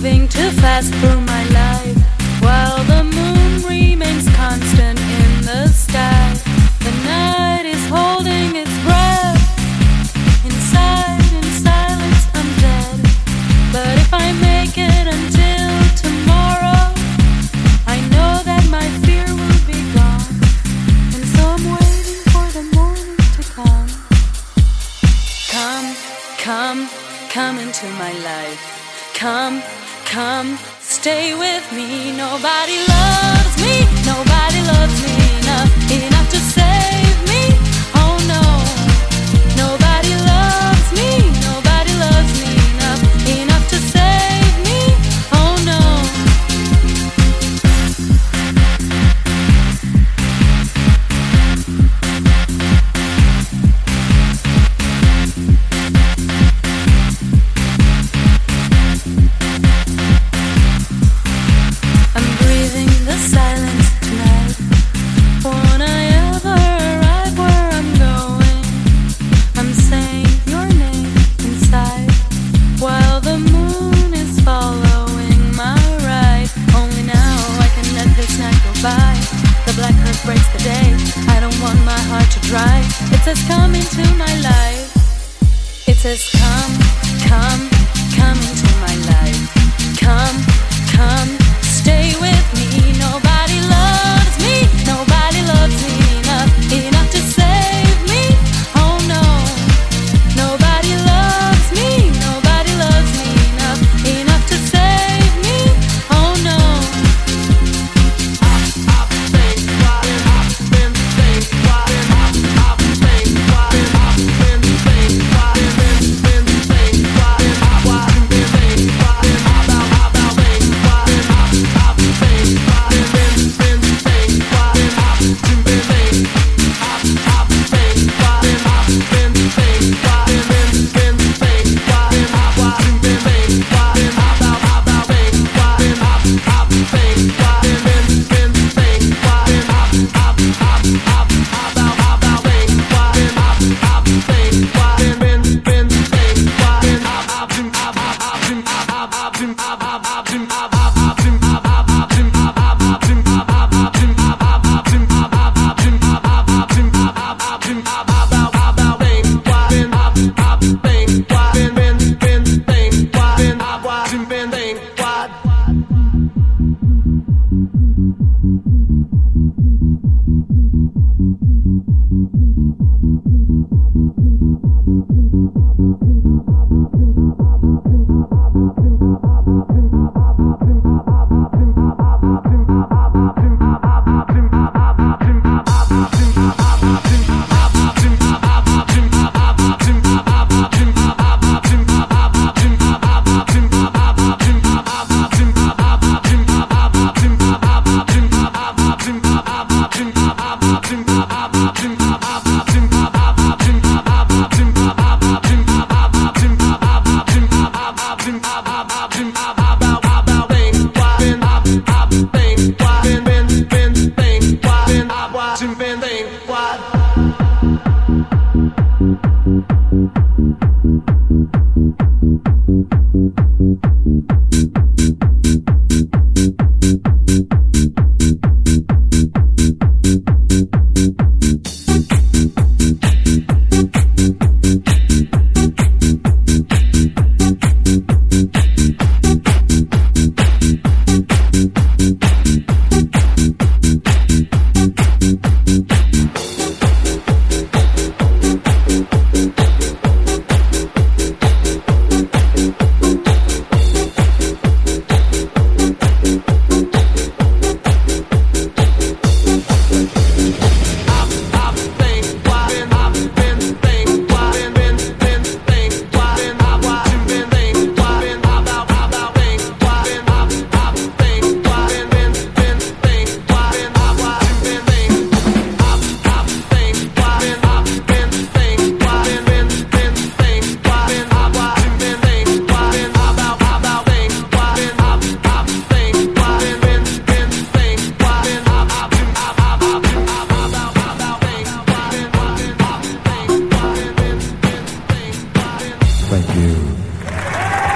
moving too fast for me.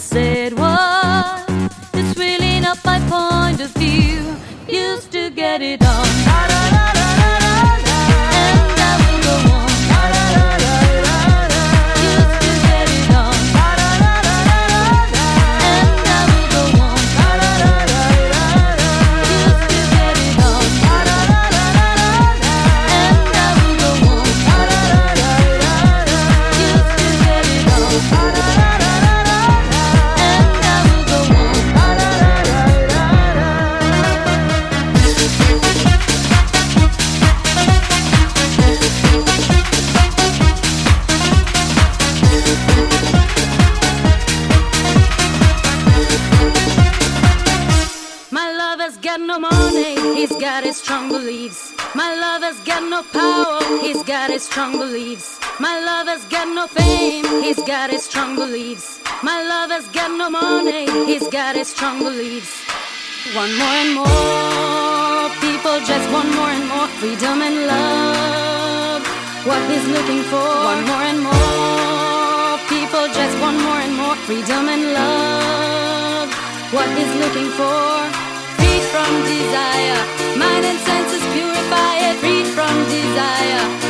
said their strong beliefs. One more and more people just want more and more freedom and love. What he's looking for. One more and more people just want more and more freedom and love. What he's looking for. Free from desire, mind and senses purify it. Free from desire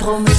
promis.